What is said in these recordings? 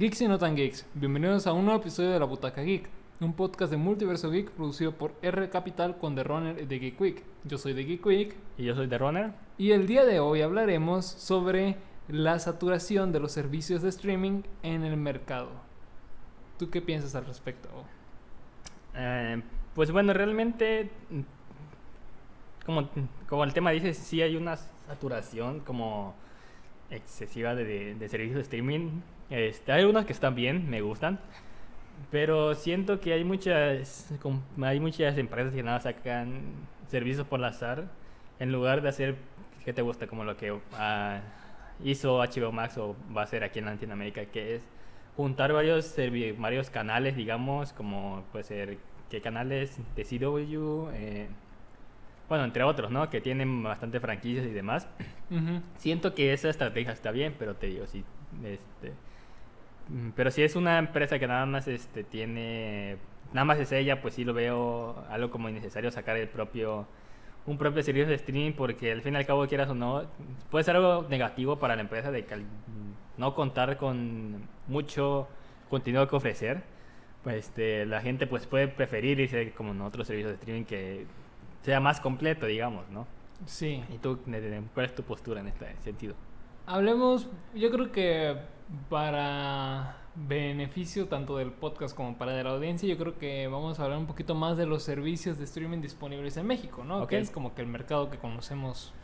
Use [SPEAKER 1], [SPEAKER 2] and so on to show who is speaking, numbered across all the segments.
[SPEAKER 1] Geeks y no tan geeks, bienvenidos a un nuevo episodio de La Butaca Geek, un podcast de Multiverso Geek producido por R Capital con The Runner de Geek Week. Yo soy de Geek Week
[SPEAKER 2] Y yo soy The Runner.
[SPEAKER 1] y el día de hoy hablaremos sobre la saturación de los servicios de streaming en el mercado. ¿Tú qué piensas al respecto?
[SPEAKER 2] Eh, pues bueno, realmente, como, como el tema dice, sí hay una saturación como excesiva de, de- de servicios de streaming. Este, hay unos que están bien, me gustan. Pero siento que hay muchas, hay muchas empresas que nada sacan servicios por azar en lugar de hacer, ¿qué te gusta? Como lo que ah, hizo HBO Max o va a hacer aquí en Latinoamérica, que es juntar varios, varios canales, digamos, como puede ser, ¿qué canales? De CW, eh, bueno, entre otros, ¿no? Que tienen bastante franquicias y demás. Siento que esa estrategia está bien, pero te digo, sí, este, pero si es una empresa que nada más este, tiene, nada más es ella, pues sí lo veo algo como innecesario sacar el propio, un propio servicio de streaming, porque al fin y al cabo, quieras o no, puede ser algo negativo para la empresa de que al no contar con mucho contenido que ofrecer, pues este, la gente pues puede preferir irse como en otros servicios de streaming que sea más completo, digamos, ¿no?
[SPEAKER 1] Sí.
[SPEAKER 2] ¿Y tú, cuál es tu postura en este sentido?
[SPEAKER 1] Hablemos, yo creo que para beneficio tanto del podcast como para de la audiencia, yo creo que vamos a hablar un poquito más de los servicios de streaming disponibles en México, ¿no? Que es como que el mercado que conocemos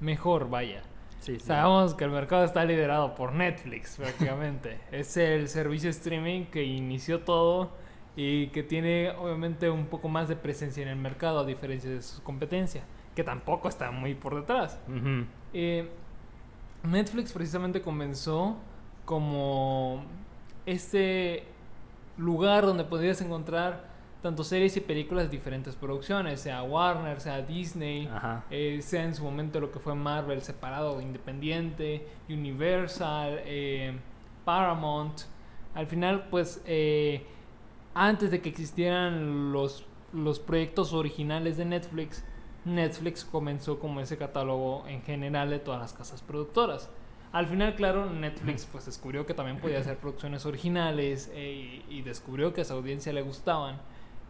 [SPEAKER 1] mejor, vaya.
[SPEAKER 2] Sí,
[SPEAKER 1] Sabemos que el mercado está liderado por Netflix prácticamente. es el servicio streaming que inició todo y que tiene obviamente un poco más de presencia en el mercado a diferencia de su competencia, que tampoco está muy por detrás. Eh, Netflix precisamente comenzó como este lugar donde podrías encontrar tanto series y películas de diferentes producciones, sea Warner, sea Disney, eh, sea en su momento lo que fue Marvel separado independiente, Universal, eh, Paramount. Al final, pues, eh, antes de que existieran los, los proyectos originales de Netflix, Netflix comenzó como ese catálogo en general de todas las casas productoras. Al final, claro, Netflix pues descubrió que también podía hacer producciones originales eh, y, descubrió que a su audiencia le gustaban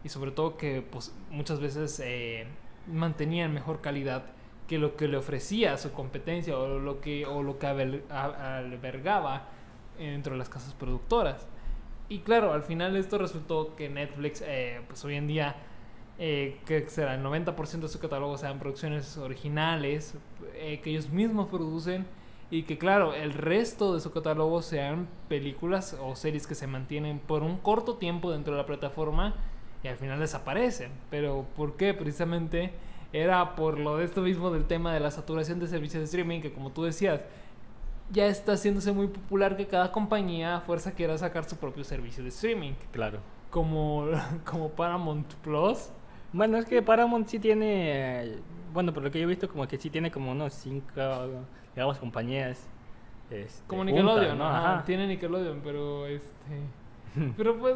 [SPEAKER 1] y sobre todo que pues muchas veces eh, mantenían mejor calidad que lo que le ofrecía su competencia o lo que o lo que a- albergaba dentro de las casas productoras. Y claro, al final esto resultó que Netflix, eh, pues hoy en día, eh, que será el 90% de su catálogo sean producciones originales, eh, que ellos mismos producen, y que claro, el resto de su catálogo sean películas o series que se mantienen por un corto tiempo dentro de la plataforma y al final desaparecen. Pero ¿por qué? Precisamente era por lo de esto mismo del tema de la saturación de servicios de streaming, que como tú decías, ya está haciéndose muy popular que cada compañía a fuerza quiera sacar su propio servicio de streaming,
[SPEAKER 2] Claro.
[SPEAKER 1] como, como Paramount Plus.
[SPEAKER 2] Bueno, es que Paramount sí tiene, bueno, por lo que yo he visto, como que sí tiene como unos cinco, digamos, compañías. este,
[SPEAKER 1] Como Nickelodeon,
[SPEAKER 2] ¿no?
[SPEAKER 1] ajá, tiene Nickelodeon, pero este pero pues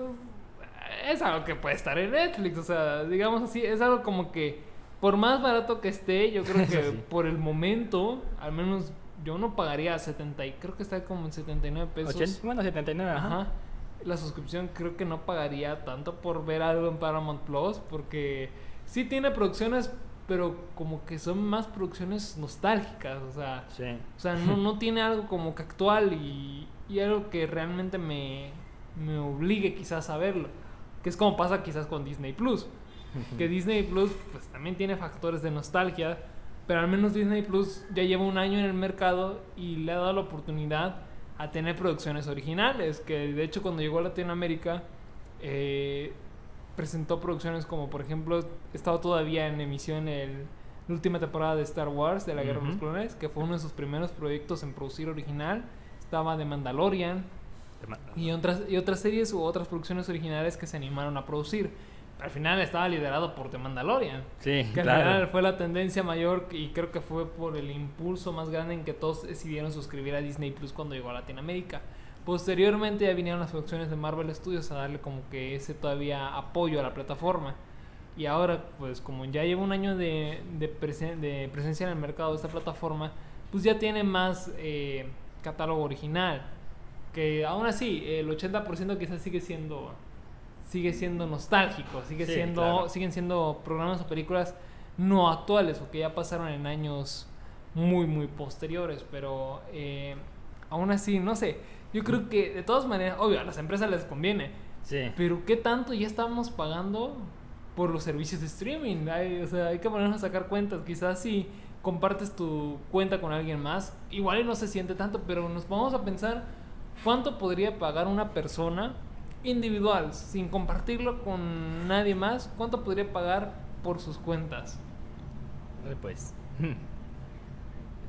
[SPEAKER 1] es algo que puede estar en Netflix, o sea, digamos así, es algo como que por más barato que esté, yo creo que
[SPEAKER 2] sí.
[SPEAKER 1] por el momento, al menos yo no pagaría 70 y creo que está como en 79 pesos.
[SPEAKER 2] 80, bueno, 79, ajá.
[SPEAKER 1] Ajá. La suscripción creo que no pagaría tanto por ver algo en Paramount Plus porque sí tiene producciones, pero como que son más producciones nostálgicas, o sea,
[SPEAKER 2] Sí.
[SPEAKER 1] o sea, no, no tiene algo como que actual y, y algo que realmente me, me obligue quizás a verlo. Que es como pasa quizás con Disney Plus. Que Disney Plus pues también tiene factores de nostalgia, pero al menos Disney Plus ya lleva un año en el mercado y le ha dado la oportunidad a tener producciones originales. Que de hecho cuando llegó a Latinoamérica eh, presentó producciones como por ejemplo estaba todavía en emisión el, la última temporada de Star Wars de la Guerra de los. Clones, que fue uno de sus primeros proyectos en producir original. Estaba The Mandalorian, y otras, y otras series u otras producciones originales que se animaron a producir. Al final estaba liderado por The Mandalorian.
[SPEAKER 2] Sí,
[SPEAKER 1] Que al final fue la tendencia mayor y creo que fue por el impulso más grande en que todos decidieron suscribir a Disney Plus cuando llegó a Latinoamérica. Posteriormente ya vinieron las producciones de Marvel Studios a darle como que ese todavía apoyo a la plataforma. Y ahora, pues como ya lleva un año de, de, presen- de presencia en el mercado de esta plataforma, pues ya tiene más eh, catálogo original. Que Que aún así, el 80% quizás sigue siendo sigue siendo nostálgico, sigue
[SPEAKER 2] Sí,
[SPEAKER 1] siendo
[SPEAKER 2] claro.
[SPEAKER 1] siguen siendo programas o películas no actuales o que ya pasaron en años muy muy posteriores, pero eh, aún así, no sé, yo creo que de todas maneras, obvio, a las empresas les conviene,
[SPEAKER 2] Sí.
[SPEAKER 1] pero ¿qué tanto ya estamos pagando por los servicios de streaming? Hay, o sea, hay que ponernos a sacar cuentas. Quizás si compartes tu cuenta con alguien más, igual no se siente tanto, pero nos vamos a pensar cuánto podría pagar una persona individual, sin compartirlo con nadie más, cuánto podría pagar por sus cuentas.
[SPEAKER 2] Pues.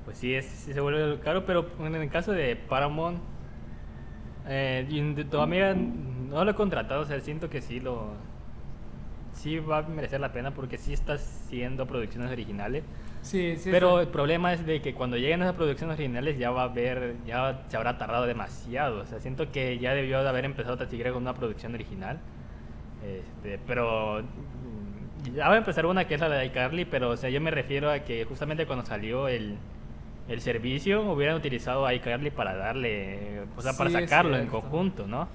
[SPEAKER 2] Pues sí, es, se vuelve caro, pero en el caso de Paramount, eh, amiga no lo he contratado, o sea, siento que sí lo. Sí va a merecer la pena porque sí está haciendo producciones originales.
[SPEAKER 1] Sí, sí.
[SPEAKER 2] pero
[SPEAKER 1] está-
[SPEAKER 2] el problema es de que cuando lleguen esas producciones originales ya va a haber, ya se habrá tardado demasiado. O sea, siento que ya debió de haber empezado siquiera con una producción original. Este, pero mm, ya va a empezar una que es la de iCarly, pero o sea, yo me refiero a que justamente cuando salió el, el servicio hubieran utilizado iCarly para darle, o sea, para
[SPEAKER 1] Sí, es
[SPEAKER 2] sacarlo en conjunto, ¿no?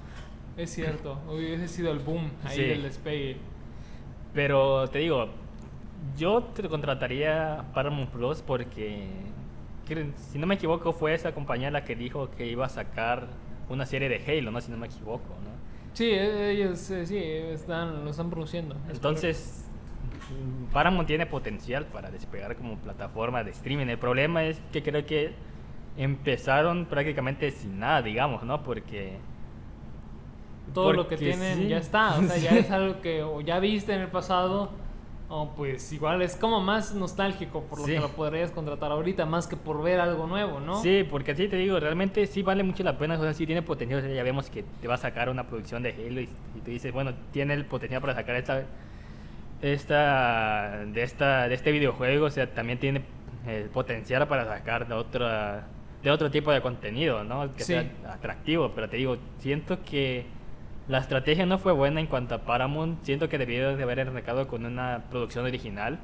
[SPEAKER 1] Es cierto, hubiese sido el boom ahí
[SPEAKER 2] Sí.
[SPEAKER 1] del despegue.
[SPEAKER 2] Pero te digo, yo te contrataría Paramount Plus porque, si no me equivoco, fue esa compañía la que dijo que iba a sacar una serie de Halo, ¿no? Si no me equivoco, ¿no?
[SPEAKER 1] Sí, ellos eh, sí, están, lo están produciendo. es
[SPEAKER 2] Entonces, Paramount tiene potencial para despegar como plataforma de streaming. El problema es que creo que empezaron prácticamente sin nada, digamos, ¿no? Porque...
[SPEAKER 1] todo lo que tienen
[SPEAKER 2] sí.
[SPEAKER 1] ya está, o sea, ya es algo que o ya viste en el pasado, o pues igual es como más nostálgico por lo
[SPEAKER 2] Sí.
[SPEAKER 1] que lo podrías contratar ahorita, más que por ver algo nuevo, ¿no?
[SPEAKER 2] Sí, porque así te digo, realmente sí vale mucho la pena, o sea, sí tiene potencial, o sea, ya vemos que te va a sacar una producción de Halo y, y tú dices, bueno, tiene el potencial para sacar esta, esta, de esta, de este videojuego, o sea, también tiene el potencial para sacar de otra, de otro tipo de contenido, ¿no? Que
[SPEAKER 1] Sí.
[SPEAKER 2] sea atractivo, pero te digo, siento que la estrategia no fue buena en cuanto a Paramount, siento que debió de haber arrancado con una producción original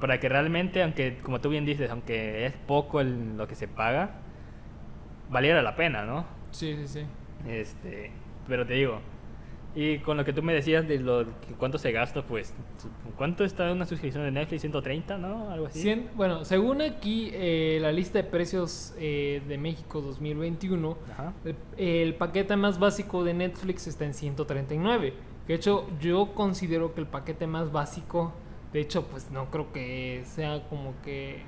[SPEAKER 2] para que realmente, aunque como tú bien dices, aunque es poco el- lo que se paga, valiera la pena, ¿no?
[SPEAKER 1] Sí, sí, sí.
[SPEAKER 2] Este, pero te digo, y con lo que tú me decías de lo cuánto se gasta, pues, ¿cuánto está una suscripción de Netflix? 130, ¿no? Algo así.
[SPEAKER 1] Bueno, según aquí eh, la lista de precios eh, de México 2021,
[SPEAKER 2] Ajá.
[SPEAKER 1] el, el paquete más básico de Netflix está en 139. De hecho, yo considero que el paquete más básico, de hecho, pues no creo que sea como que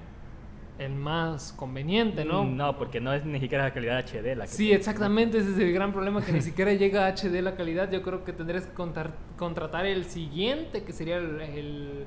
[SPEAKER 1] el más conveniente, ¿no?
[SPEAKER 2] Mm, No, porque no es ni siquiera la calidad HD la que
[SPEAKER 1] Sí,
[SPEAKER 2] te-
[SPEAKER 1] exactamente, ese es el gran problema, que ni siquiera llega a HD la calidad. Yo creo que tendrías que contar- contratar el siguiente, que sería el, el,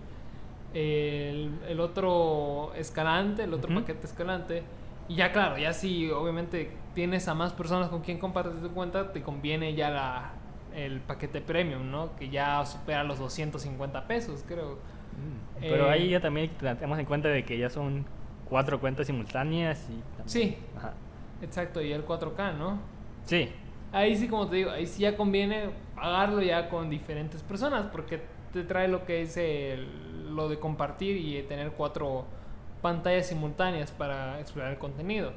[SPEAKER 1] el- el otro escalante, el otro paquete escalante. Y ya claro, ya si obviamente tienes a más personas con quien compartes tu cuenta, te conviene ya la, el paquete premium, ¿no? Que ya supera los 250 pesos, creo.
[SPEAKER 2] Mm, Pero
[SPEAKER 1] Eh,
[SPEAKER 2] ahí ya también tenemos en cuenta de que ya son cuatro cuentas simultáneas y... también-
[SPEAKER 1] Sí.
[SPEAKER 2] Ajá.
[SPEAKER 1] Exacto, y el 4K, ¿no?
[SPEAKER 2] Sí,
[SPEAKER 1] Ahí sí, como te digo, ahí sí ya conviene pagarlo ya con diferentes personas porque te trae lo que es el- lo de compartir y tener cuatro pantallas simultáneas para explorar el contenido.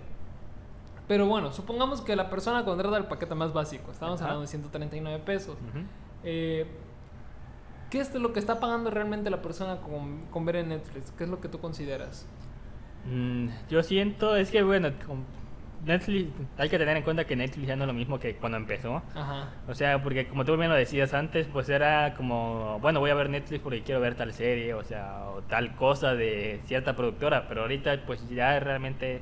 [SPEAKER 1] Pero bueno, supongamos que la persona contrata el paquete más básico, estamos
[SPEAKER 2] Ajá.
[SPEAKER 1] hablando de 139 pesos.
[SPEAKER 2] Ujú.
[SPEAKER 1] Eh, ¿Qué es lo que está pagando realmente la persona con, con ver en Netflix? ¿Qué es lo que tú consideras?
[SPEAKER 2] Mm, yo siento, es que bueno, Netflix, hay que tener en cuenta que Netflix ya no es lo mismo que cuando empezó.
[SPEAKER 1] Ajá.
[SPEAKER 2] O sea, porque como tú bien lo decías antes, pues era como, bueno, voy a ver Netflix porque quiero ver tal serie, o sea, o tal cosa de cierta productora, pero ahorita pues ya realmente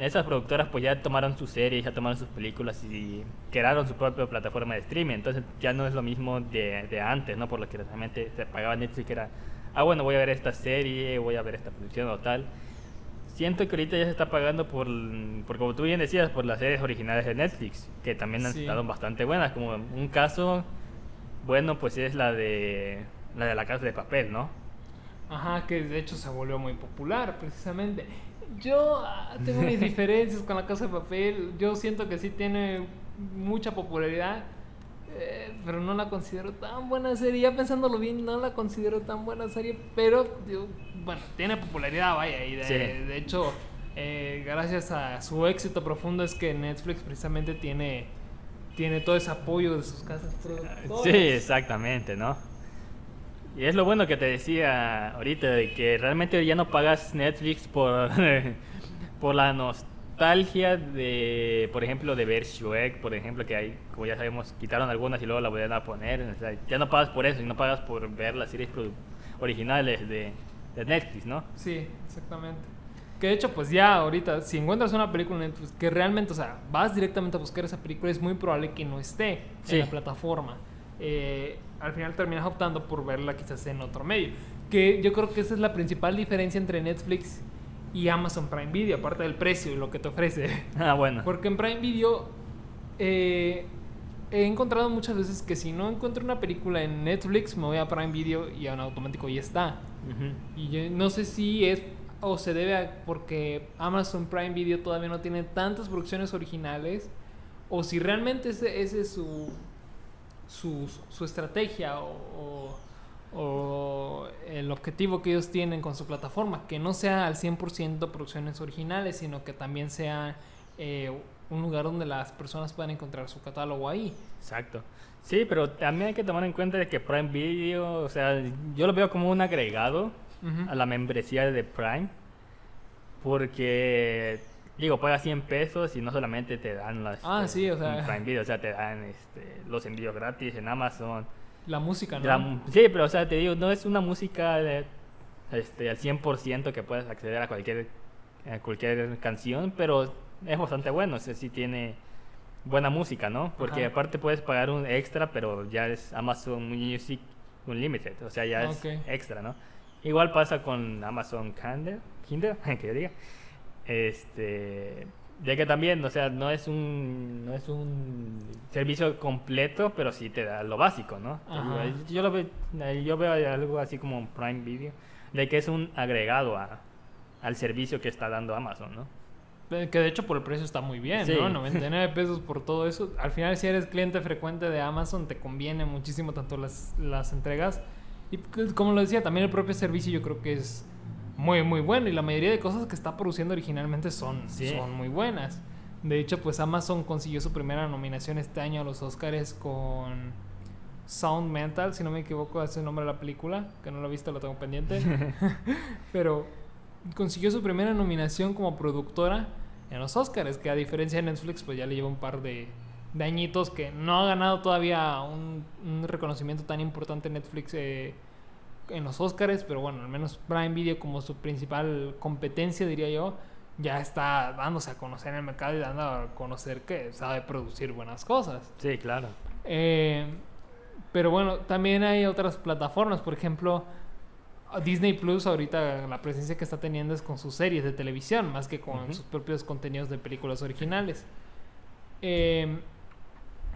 [SPEAKER 2] esas productoras pues ya tomaron sus series, ya tomaron sus películas y crearon su propia plataforma de streaming, entonces ya no es lo mismo de, de antes, ¿no? Por lo que realmente se pagaba Netflix que era, ah, bueno, voy a ver esta serie, voy a ver esta producción o tal. Siento que ahorita ya se está pagando por, por, como tú bien decías, por las series originales de Netflix, que también han
[SPEAKER 1] Sí.
[SPEAKER 2] estado bastante buenas. Como un caso bueno, pues es la de la de la casa de papel, ¿no?
[SPEAKER 1] Ajá, que de hecho se volvió muy popular, precisamente. Yo ah, tengo mis diferencias con la casa de papel. Yo siento que sí tiene mucha popularidad, eh, pero no la considero tan buena serie. Ya pensándolo bien, no la considero tan buena serie, pero digo, bueno, tiene popularidad, vaya. Y de,
[SPEAKER 2] Sí.
[SPEAKER 1] de hecho, eh, gracias a su éxito profundo es que Netflix precisamente tiene, tiene todo ese apoyo de sus casas productoras.
[SPEAKER 2] Sí, exactamente, ¿no? Y es lo bueno que te decía ahorita, de que realmente ya no pagas Netflix por, por la nostalgia de, por ejemplo, de ver Shrek, por ejemplo, que hay, como ya sabemos, quitaron algunas y luego la volvieron a poner. O sea, ya no pagas por eso, y no pagas por ver las series originales de, de Netflix, ¿no?
[SPEAKER 1] Sí, exactamente. Que de hecho, pues ya ahorita, si encuentras una película en Netflix que realmente, o sea, vas directamente a buscar esa película, es muy probable que no esté
[SPEAKER 2] Sí.
[SPEAKER 1] en la plataforma. Eh, al final terminas optando por verla quizás en otro medio. Que yo creo que esa es la principal diferencia entre Netflix y Amazon Prime Video, aparte del precio y lo que te ofrece.
[SPEAKER 2] Ah, bueno.
[SPEAKER 1] Porque en Prime Video eh, he encontrado muchas veces que si no encuentro una película en Netflix, me voy a Prime Video y en automático ya está. Y yo no sé si es o se debe a porque Amazon Prime Video todavía no tiene tantas producciones originales o si realmente ese, ese es su, su, su estrategia o, o- o el objetivo que ellos tienen con su plataforma, que no sea al 100% producciones originales, sino que también sea eh, un lugar donde las personas puedan encontrar su catálogo ahí.
[SPEAKER 2] Exacto. Sí, pero también hay que tomar en cuenta de que Prime Video, o sea, yo lo veo como un agregado a la membresía de Prime. Porque, digo, pagas 100 pesos y no solamente te dan las.
[SPEAKER 1] Ah, sí, o sea.
[SPEAKER 2] en Prime Video, o sea, te dan este, los envíos gratis en Amazon.
[SPEAKER 1] La música, ¿no?
[SPEAKER 2] La sí, pero, o sea, te digo, no es una música de, este, al 100% que puedes acceder a cualquier, a cualquier canción, pero es bastante bueno, o sea, sí tiene buena música, ¿no? Porque
[SPEAKER 1] Ajá.
[SPEAKER 2] aparte puedes pagar un extra, pero ya es Amazon Music Unlimited, o sea, ya es extra, ¿no? Igual pasa con Amazon Kindle, Kindle, que yo diga, este, ya que también, o sea, no es un, no es un servicio completo, pero sí te da lo básico, ¿no? Yo lo veo, yo veo algo así como Prime Video, de que es un agregado a, al servicio que está dando Amazon, ¿no?
[SPEAKER 1] Eh, Que de hecho por el precio está muy bien,
[SPEAKER 2] Sí.
[SPEAKER 1] ¿no? 99 pesos por todo eso. Al final, si eres cliente frecuente de Amazon, te conviene muchísimo tanto las, las entregas. Y c- como lo decía, también el propio servicio yo creo que es muy, muy bueno. Y la mayoría de cosas que está produciendo originalmente son,
[SPEAKER 2] Sí.
[SPEAKER 1] son muy buenas. De hecho, pues Amazon consiguió su primera nominación este año a los Oscars con Sound Mental, si no me equivoco, es el nombre de la película, que no lo he visto, lo tengo pendiente. Pero consiguió su primera nominación como productora en los Oscars, que a diferencia de Netflix, pues ya le lleva un par de, de añitos que no ha ganado todavía un, un reconocimiento tan importante Netflix eh, en los Oscars, pero bueno, al menos Prime Video como su principal competencia, diría yo, ya está dándose a conocer en el mercado y dando a conocer que sabe producir buenas cosas.
[SPEAKER 2] Sí, claro.
[SPEAKER 1] Eh, pero bueno, también hay otras plataformas, por ejemplo, Disney Plus ahorita la presencia que está teniendo es con sus series de televisión, más que con sus propios contenidos de películas originales. Eh,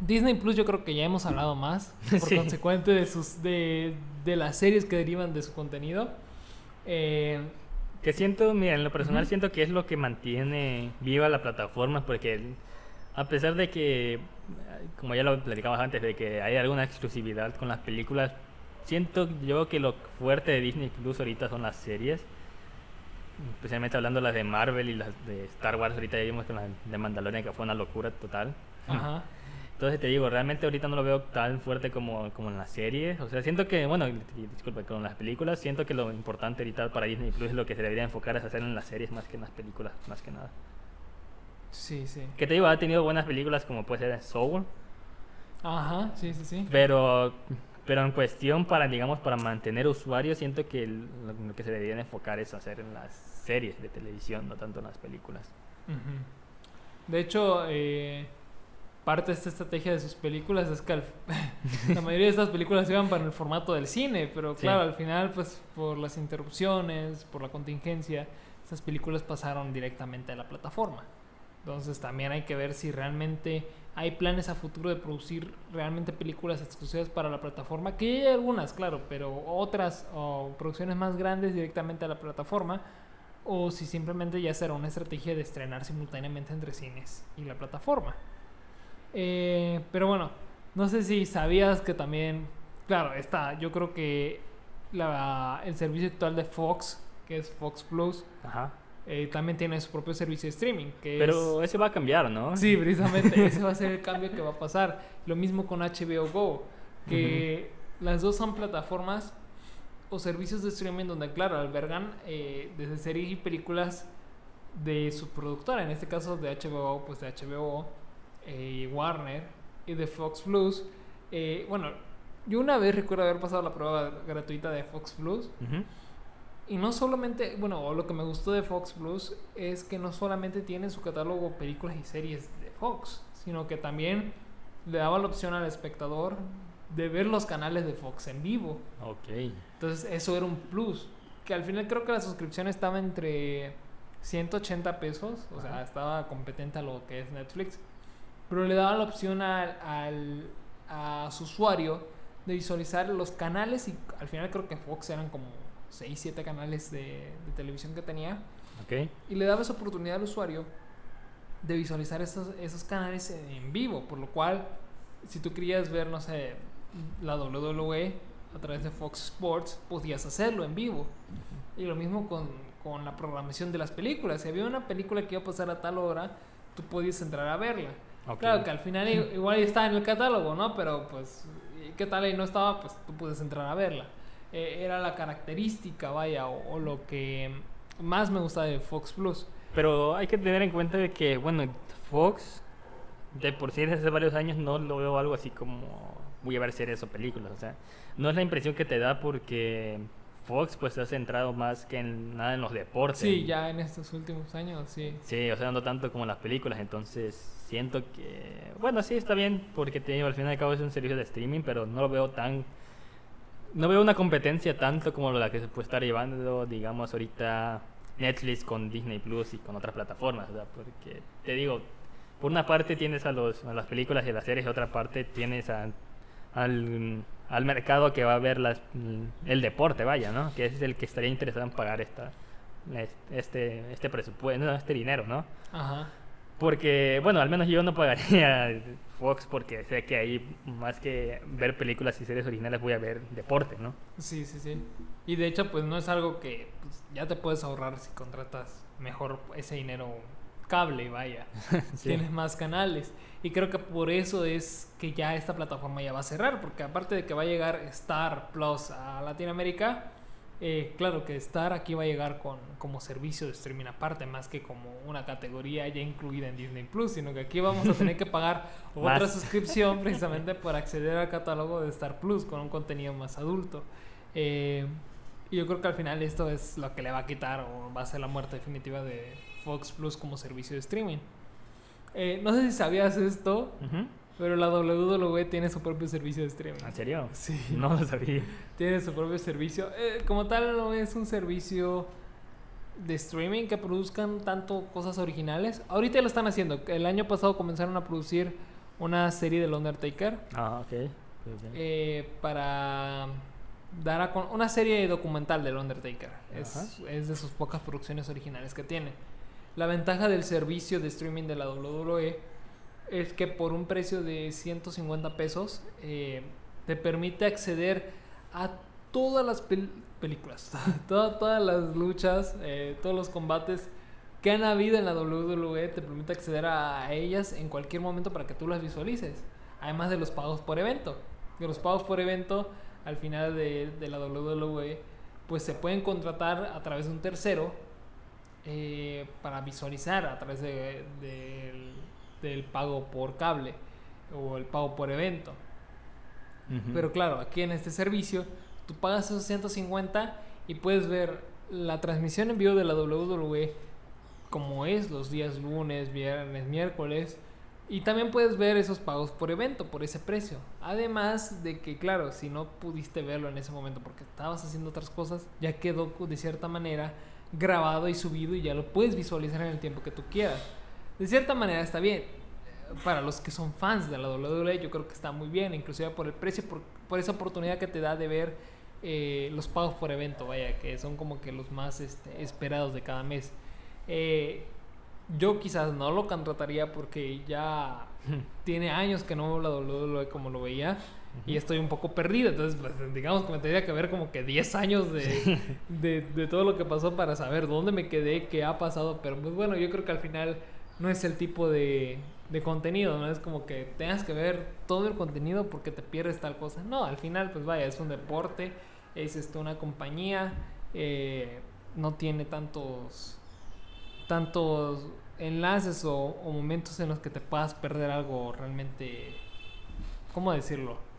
[SPEAKER 1] Disney Plus yo creo que ya hemos hablado más, por
[SPEAKER 2] Sí.
[SPEAKER 1] consecuente de, sus, de, de las series que derivan de su contenido. Eh,
[SPEAKER 2] Que siento, mira, en lo personal siento que es lo que mantiene viva la plataforma, porque a pesar de que, como ya lo platicamos antes, de que hay alguna exclusividad con las películas, siento yo que lo fuerte de Disney Plus ahorita son las series, especialmente hablando de las de Marvel y las de Star Wars, ahorita ya vimos con la de Mandalorian que fue una locura total.
[SPEAKER 1] ajá.
[SPEAKER 2] Entonces te digo, realmente ahorita no lo veo tan fuerte como, como en las series. O sea, siento que, bueno, disculpa, con las películas, siento que lo importante ahorita para Disney Plus es lo que se debería enfocar es hacer en las series más que en las películas, más que nada.
[SPEAKER 1] Sí, sí.
[SPEAKER 2] Que te digo, ha tenido buenas películas como puede ser Soul,
[SPEAKER 1] Ajá, sí, sí, sí.
[SPEAKER 2] pero, pero en cuestión para, digamos, para mantener usuarios, siento que lo, lo que se deberían enfocar es hacer en las series de televisión, no tanto en las películas.
[SPEAKER 1] De hecho, eh, parte de esta estrategia de sus películas es que al- la mayoría de estas películas iban para el formato del cine, pero
[SPEAKER 2] Sí.
[SPEAKER 1] claro, al final, pues por las interrupciones, por la contingencia, estas películas pasaron directamente a la plataforma. Entonces también hay que ver si realmente hay planes a futuro de producir realmente películas exclusivas para la plataforma, que hay algunas, claro, pero otras o producciones más grandes directamente a la plataforma, o si simplemente ya será una estrategia de estrenar simultáneamente entre cines y la plataforma. Eh, pero bueno, no sé si sabías que también, claro, está, yo creo que la, el servicio actual de Fox, que es Fox Plus,
[SPEAKER 2] Ajá.
[SPEAKER 1] eh, también tiene su propio servicio de streaming. Que
[SPEAKER 2] Pero
[SPEAKER 1] es...
[SPEAKER 2] ese va a cambiar, ¿no?
[SPEAKER 1] Sí, precisamente, ese va a ser el cambio que va a pasar. Lo mismo con HBO Go, que las dos son plataformas o servicios de streaming donde, claro, albergan eh, desde series y películas de su productora, en este caso de HBO, pues de HBO, eh, Warner y de Fox Plus. Eh, bueno, yo una vez recuerdo haber pasado la prueba gratuita de Fox Plus.
[SPEAKER 2] Ujú.
[SPEAKER 1] Y no solamente, bueno, lo que me gustó de Fox Plus es que no solamente tiene en su catálogo películas y series de Fox, sino que también le daba la opción al espectador de ver los canales de Fox en vivo.
[SPEAKER 2] Ok.
[SPEAKER 1] Entonces eso era un plus. Que al final creo que la suscripción estaba entre 180 pesos, o sea, estaba competente a lo que es Netflix. Pero le daba la opción al, al- a su usuario de visualizar los canales y al final creo que Fox eran como 6, 7 canales de, de televisión que tenía.
[SPEAKER 2] Ok.
[SPEAKER 1] Y le daba esa oportunidad al usuario de visualizar esos, esos canales en, en vivo. Por lo cual, si tú querías ver, no sé, la WWE a través de Fox Sports, podías hacerlo en vivo. Y lo mismo con, con la programación de las películas. Si había una película que iba a pasar a tal hora, tú podías entrar a verla. Claro que al final igual está en el catálogo, ¿no? Pero pues, ¿y ¿qué tal y no estaba? Pues tú puedes entrar a verla. Eh, era la característica, vaya, o, o lo que más me gusta de Fox Plus.
[SPEAKER 2] Pero hay que tener en cuenta de que, bueno, Fox, de por sí desde hace varios años no lo veo algo así como voy a ver series o películas. O sea, no es la impresión que te da porque Fox pues se ha centrado más que en nada en los deportes.
[SPEAKER 1] Sí, ya en estos últimos años, sí.
[SPEAKER 2] Sí, o sea, no tanto como las películas, entonces siento que, bueno, sí está bien, porque te digo, al fin y al cabo es un servicio de streaming, pero no lo veo tan, no veo una competencia tanto como la que se puede estar llevando, digamos, ahorita Netflix con Disney Plus y con otras plataformas, ¿verdad? Porque te digo, por una parte tienes a, los, a las películas y las series, otra parte tienes a- al, al mercado que va a ver las, el deporte, vaya, ¿no? Que es el que estaría interesado en pagar esta, este, este presupuesto, no, este dinero, ¿no?
[SPEAKER 1] Ajá.
[SPEAKER 2] Porque, bueno, al menos yo no pagaría Fox porque sé que ahí más que ver películas y series originales voy a ver deporte, ¿no?
[SPEAKER 1] Sí, sí, sí. Y de hecho, pues no es algo que pues, ya te puedes ahorrar si contratas mejor ese dinero cable, vaya.
[SPEAKER 2] Sí.
[SPEAKER 1] Tienes más canales. Y creo que por eso es que ya esta plataforma ya va a cerrar, porque aparte de que va a llegar Star Plus a Latinoamérica, eh, claro que Star aquí va a llegar con, como servicio de streaming aparte, más que como una categoría ya incluida en Disney Plus, sino que aquí vamos a tener que pagar otra suscripción precisamente para acceder al catálogo de Star Plus con un contenido más adulto. Eh, y yo creo que al final esto es lo que le va a quitar o va a ser la muerte definitiva de Fox Plus como servicio de streaming. Eh, no sé si sabías esto, pero la WWE tiene su propio servicio de streaming.
[SPEAKER 2] ¿En serio?
[SPEAKER 1] Sí.
[SPEAKER 2] No lo sabía.
[SPEAKER 1] Tiene su propio servicio. Eh, como tal, no es un servicio de streaming que produzcan tanto cosas originales. Ahorita lo están haciendo. El año pasado comenzaron a producir una serie del Undertaker
[SPEAKER 2] Ah, ok. Pues
[SPEAKER 1] eh, para dar a con una serie documental del Undertaker. Es, es de sus pocas producciones originales que tiene. La ventaja del servicio de streaming de la WWE es que por un precio de 150 pesos eh, te permite acceder a todas las pel- películas, todas, todas las luchas, eh, todos los combates que han habido en la WWE, te permite acceder a ellas en cualquier momento para que tú las visualices. Además de los pagos por evento. De los pagos por evento, al final de, de la WWE, pues se pueden contratar a través de un tercero eh, para visualizar a través de- del, del pago por cable o el pago por evento. Pero claro, aquí en este servicio, tú pagas esos 150 y puedes ver la transmisión en vivo de la WWE como es los días lunes, viernes, miércoles. Y también puedes ver esos pagos por evento, por ese precio. Además de que, claro, si no pudiste verlo en ese momento porque estabas haciendo otras cosas, ya quedó de cierta manera grabado y subido y ya lo puedes visualizar en el tiempo que tú quieras. De cierta manera está bien. Para los que son fans de la WWE, yo creo que está muy bien, inclusive por el precio, por, por esa oportunidad que te da de ver eh, los pagos por evento, vaya, que son como que los más este, esperados de cada mes. Eh, yo quizás no lo contrataría porque ya tiene años que no veo la WWE como lo veía. Y estoy un poco perdido. Entonces, pues, digamos que me tendría que ver como que 10 años de, de, de todo lo que pasó para saber dónde me quedé, qué ha pasado. Pero pues bueno, yo creo que al final no es el tipo de, de contenido, no es como que tengas que ver todo el contenido porque te pierdes tal cosa. No, al final, pues vaya, es un deporte, es esto, una compañía, eh, no tiene tantos, tantos enlaces o, o momentos en los que te puedas perder algo realmente, ¿cómo decirlo?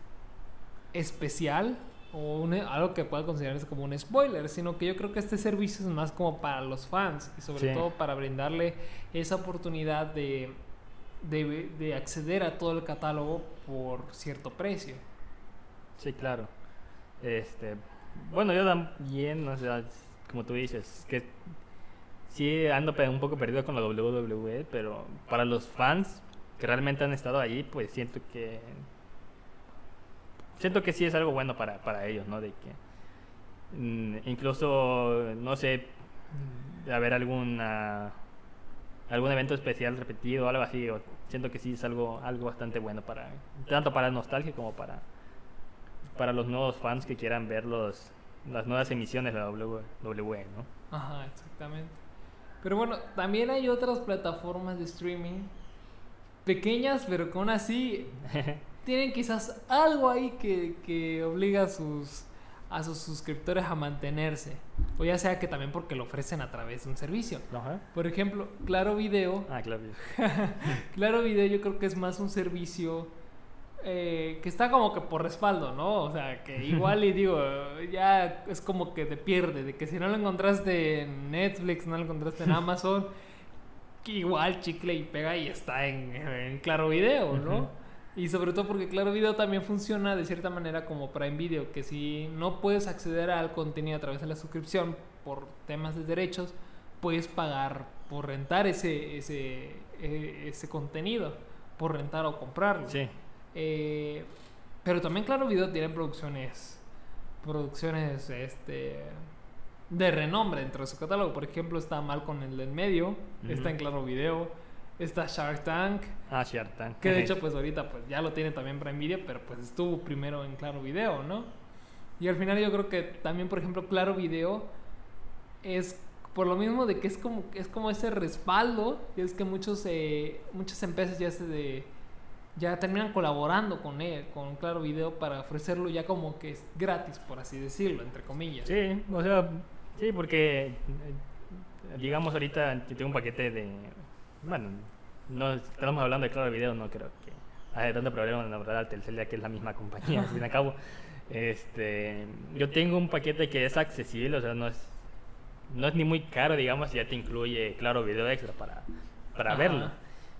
[SPEAKER 1] Especial o un- algo que pueda considerarse como un spoiler, sino que yo creo que este servicio es más como para los fans y sobre
[SPEAKER 2] Sí.
[SPEAKER 1] todo para brindarle esa oportunidad de, de, de acceder a todo el catálogo por cierto precio.
[SPEAKER 2] Sí, claro. Este, bueno, yo también, o sea, como tú dices, que sí ando un poco perdido con la WWE, pero para los fans que realmente han estado allí, pues siento que siento que sí es algo bueno para, para ellos, ¿no? De que mm, incluso no sé haber alguna algún evento especial repetido o algo así, o siento que sí es algo algo bastante bueno para tanto para nostalgia como para para los nuevos fans que quieran ver los, las nuevas emisiones de la WWE, ¿no?
[SPEAKER 1] Ajá, exactamente. Pero bueno, también hay otras plataformas de streaming pequeñas, pero aún así tienen quizás algo ahí que, que obliga a sus, a sus suscriptores a mantenerse. O ya sea que también porque lo ofrecen a través de un servicio.
[SPEAKER 2] Ajá.
[SPEAKER 1] Por ejemplo, Claro Video.
[SPEAKER 2] Ah, claro.
[SPEAKER 1] Claro Video yo creo que es más un servicio eh, que está como que por respaldo, ¿no? O sea, que igual y digo, ya es como que te pierde, de que si no lo encontraste en Netflix, no lo encontraste en Amazon, que igual chicle y pega y está en, en Claro Video, ¿no? Y sobre todo porque Claro Video también funciona de cierta manera como Prime Video, que si no puedes acceder al contenido a través de la suscripción por temas de derechos, puedes pagar por rentar ese, ese, eh, ese contenido, por rentar o comprarlo.
[SPEAKER 2] Sí.
[SPEAKER 1] Eh, pero también Claro Video tiene producciones, producciones este, de renombre dentro de su catálogo. Por ejemplo, está Malcolm el del medio, está en. Claro Video, está Shark Tank,
[SPEAKER 2] Ah, Shark Tank.
[SPEAKER 1] que de hecho pues ahorita pues ya lo tiene también Prime Video, pero pues estuvo primero en Claro Video, ¿no? Y al final yo creo que también, por ejemplo, Claro Video es por lo mismo de que es como es como ese respaldo, y es que muchos eh, muchas empresas ya se de ya terminan colaborando con él, con Claro Video para ofrecerlo ya como que es gratis, por así decirlo, entre comillas.
[SPEAKER 2] Sí, o sea, sí, porque eh, digamos ahorita yo tengo un paquete de, bueno, no estamos hablando de claro video, no creo que hay tanto problema en la verdad Telcel ya que es la misma compañía, al fin y al cabo. Este, yo tengo un paquete que es accesible, o sea, no es no es ni muy caro, digamos, y ya te incluye claro video extra para para
[SPEAKER 1] Ajá.
[SPEAKER 2] verlo.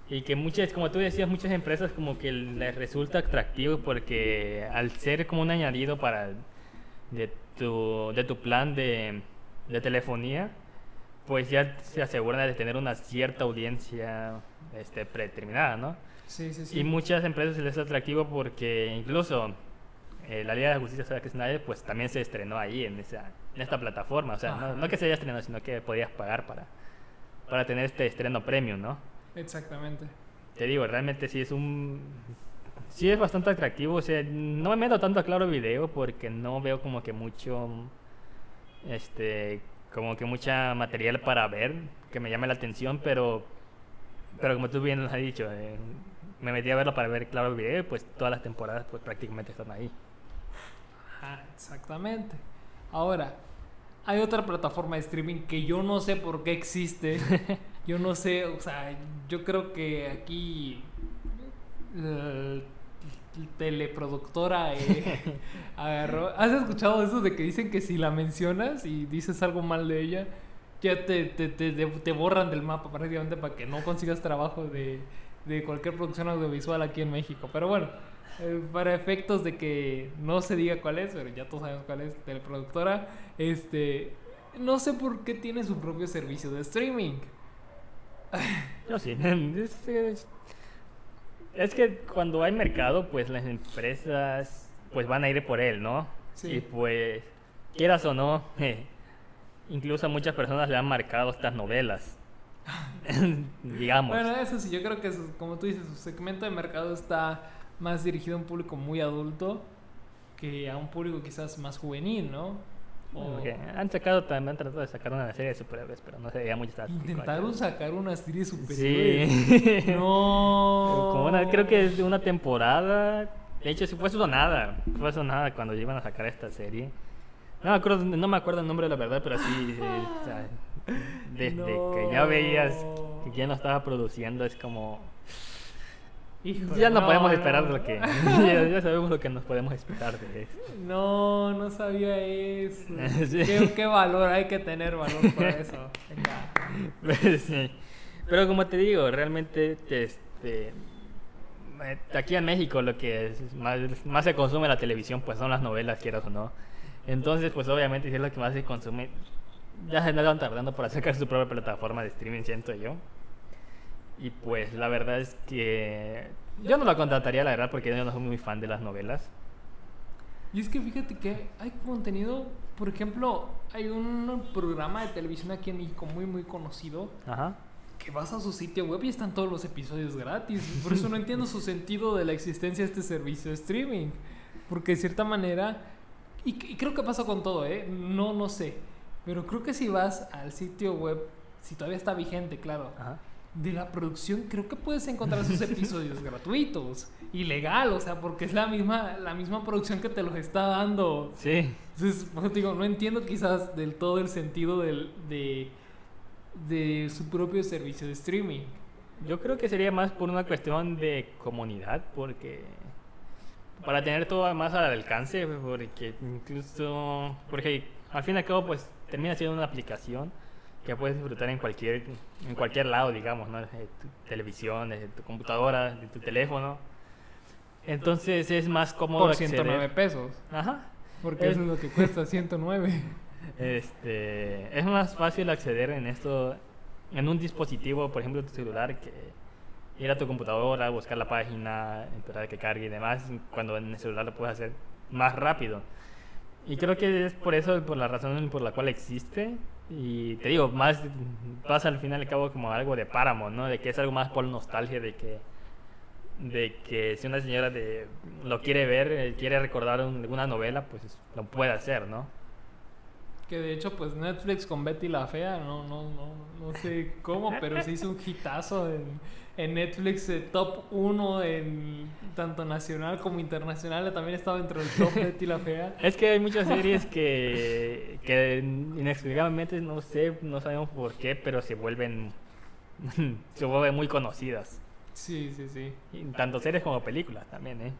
[SPEAKER 2] Y que muchas, como tú decías, muchas empresas como que les resulta atractivo porque al ser como un añadido para de tu, de tu plan de, de telefonía, pues ya se aseguran de tener una cierta audiencia este, predeterminada, ¿no?
[SPEAKER 1] Sí, sí, sí.
[SPEAKER 2] Y muchas empresas les es atractivo porque incluso eh, la Liga de la Justicia Zack Snyder pues también se estrenó ahí en, esa, en esta plataforma. O sea, no, que se haya estrenado, sino que podías pagar para, para tener este estreno premium, ¿no?
[SPEAKER 1] Exactamente.
[SPEAKER 2] Te digo, realmente sí es un... Sí es bastante atractivo, o sea, no me meto tanto a Claro Video porque no veo como que mucho... Este... Como que mucha material para ver que me llame la atención, pero... Pero como tú bien lo has dicho, eh, me metí a verlo para ver Claro Video y pues todas las temporadas pues prácticamente están ahí.
[SPEAKER 1] Ajá, exactamente. Ahora, hay otra plataforma de streaming que yo no sé por qué existe. yo no sé, o sea, yo creo que aquí la teleproductora eh, agarró. ¿Has escuchado eso de que dicen que si la mencionas y dices algo mal de ella, ya te, te, te, te borran del mapa prácticamente para que no consigas trabajo de, de cualquier producción audiovisual aquí en México? Pero bueno, eh, para efectos de que no se diga cuál es, pero ya todos sabemos cuál es, teleproductora, este, no sé por qué tiene su propio servicio de streaming.
[SPEAKER 2] Yo sí. Es, es- es que cuando hay mercado, pues las empresas pues van a ir por él, ¿no?
[SPEAKER 1] Sí.
[SPEAKER 2] Y pues, quieras o no, eh, incluso a muchas personas le han marcado estas novelas. Digamos.
[SPEAKER 1] Bueno, eso sí, yo creo que su- como tú dices, su segmento de mercado está más dirigido a un público muy adulto que a un público quizás más juvenil, ¿no? O-
[SPEAKER 2] Porque han sacado también, han tratado de sacar una serie de superhéroes, pero no se veía estático.
[SPEAKER 1] Intentaron sacar una serie
[SPEAKER 2] Sí.
[SPEAKER 1] superior. No.
[SPEAKER 2] Como una, creo que es de una temporada. De hecho, sí fue sonada. Fue sonada cuando iban a sacar esta serie. No me acuerdo, no me acuerdo el nombre la verdad, pero sí. sí, o sea, desde que ya veías que quién lo estaba produciendo, es como.
[SPEAKER 1] Híjole,
[SPEAKER 2] Ya no, podemos
[SPEAKER 1] no,
[SPEAKER 2] esperar
[SPEAKER 1] no.
[SPEAKER 2] lo que. ya, ya sabemos lo que nos podemos esperar de esto.
[SPEAKER 1] No, no sabía eso.
[SPEAKER 2] Sí.
[SPEAKER 1] ¿Qué, qué valor hay que tener valor para eso? Venga.
[SPEAKER 2] Pues, sí. Pero como te digo, realmente este, eh, aquí en México lo que es más, más se consume en la televisión pues son las novelas, quieras o no. Entonces, pues obviamente si es lo que más se consume, ya se andaban tardando para sacar su propia plataforma de streaming, siento yo. Y pues la verdad es que yo no la contrataría, la verdad, porque yo no soy muy fan de las novelas.
[SPEAKER 1] Y es que fíjate que hay contenido, por ejemplo, hay un programa de televisión aquí en México muy, muy conocido
[SPEAKER 2] Ajá.
[SPEAKER 1] que vas a su sitio web y están todos los episodios gratis. Por eso no entiendo su sentido de la existencia de este servicio de streaming. Porque de cierta manera, y, y creo que pasa con todo, ¿eh? No, no sé. Pero creo que si vas al sitio web, si todavía está vigente, claro,
[SPEAKER 2] Ajá.
[SPEAKER 1] de la producción, creo que puedes encontrar sus episodios gratuitos. Ilegal, o sea, porque es la misma, la misma producción que te los está dando.
[SPEAKER 2] Sí.
[SPEAKER 1] Entonces, te digo, no entiendo quizás del todo el sentido del, de, de su propio servicio de streaming.
[SPEAKER 2] Yo creo que sería más por una cuestión de comunidad, porque para tener todo más al alcance, porque incluso, porque al fin y al cabo, pues termina siendo una aplicación que puedes disfrutar en cualquier, en cualquier lado, digamos, ¿no? De tu televisión, de tu computadora, de tu teléfono. Entonces es más cómodo
[SPEAKER 1] Por
[SPEAKER 2] acceder.
[SPEAKER 1] 109 pesos.
[SPEAKER 2] Ajá.
[SPEAKER 1] Porque
[SPEAKER 2] Es-
[SPEAKER 1] eso es lo que cuesta 109.
[SPEAKER 2] Este, es más fácil acceder en esto, en un dispositivo, por ejemplo, tu celular, que ir a tu computadora, buscar la página, esperar a que cargue y demás, cuando en el celular lo puedes hacer más rápido. Y creo que es por eso, por la razón por la cual existe. Y te digo, más pasa al fin y al cabo como algo de páramo, ¿no? De que es algo más por nostalgia, de que de que si una señora de, lo quiere ver, eh, quiere recordar un- alguna novela, pues lo puede hacer, ¿no?
[SPEAKER 1] Que de hecho, pues Netflix con Betty la Fea, no, no, no, no sé cómo, pero se hizo un hitazo en, en Netflix, eh, top 1 en tanto nacional como internacional. También estaba dentro del top Betty la Fea.
[SPEAKER 2] Es que hay muchas series que, que inexplicablemente no sé, no sabemos por qué, pero se vuelven se vuelven muy conocidas.
[SPEAKER 1] Sí, sí, sí.
[SPEAKER 2] Y tanto series como películas también, ¿eh?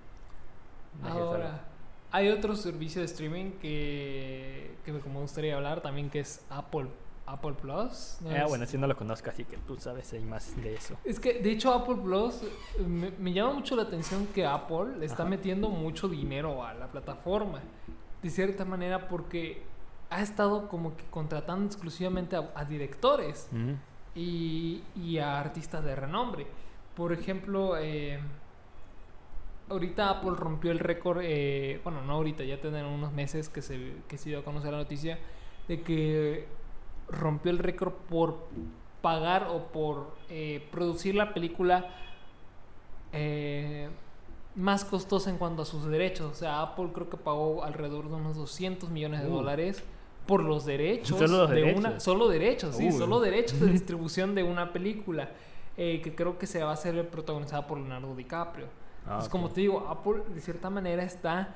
[SPEAKER 2] No
[SPEAKER 1] Ahora, hay otro servicio de streaming que, que me como gustaría hablar también, que es Apple, Apple Plus. ¿no?
[SPEAKER 2] Ah, bueno, si no lo conozco, así que tú sabes hay más de eso.
[SPEAKER 1] Es que, de hecho, Apple Plus eh, me, me llama mucho la atención que Apple le está
[SPEAKER 2] Ajá.
[SPEAKER 1] metiendo mucho dinero a la plataforma. De cierta manera, porque ha estado como que contratando exclusivamente a, a directores y, y a artistas de renombre. Por ejemplo, eh, ahorita Apple rompió el récord, eh, bueno, no ahorita, ya tienen unos meses que se, que se dio a conocer la noticia de que rompió el récord por pagar o por eh, producir la película eh, más costosa en cuanto a sus derechos. O sea, Apple creo que pagó alrededor de unos 200 millones de
[SPEAKER 2] Uh.
[SPEAKER 1] dólares por los derechos
[SPEAKER 2] Solo los
[SPEAKER 1] de
[SPEAKER 2] derechos.
[SPEAKER 1] una solo derechos sí solo derechos de distribución de una película eh, que creo que se va a ser protagonizada por Leonardo DiCaprio Entonces,
[SPEAKER 2] ok.
[SPEAKER 1] como te digo, Apple de cierta manera está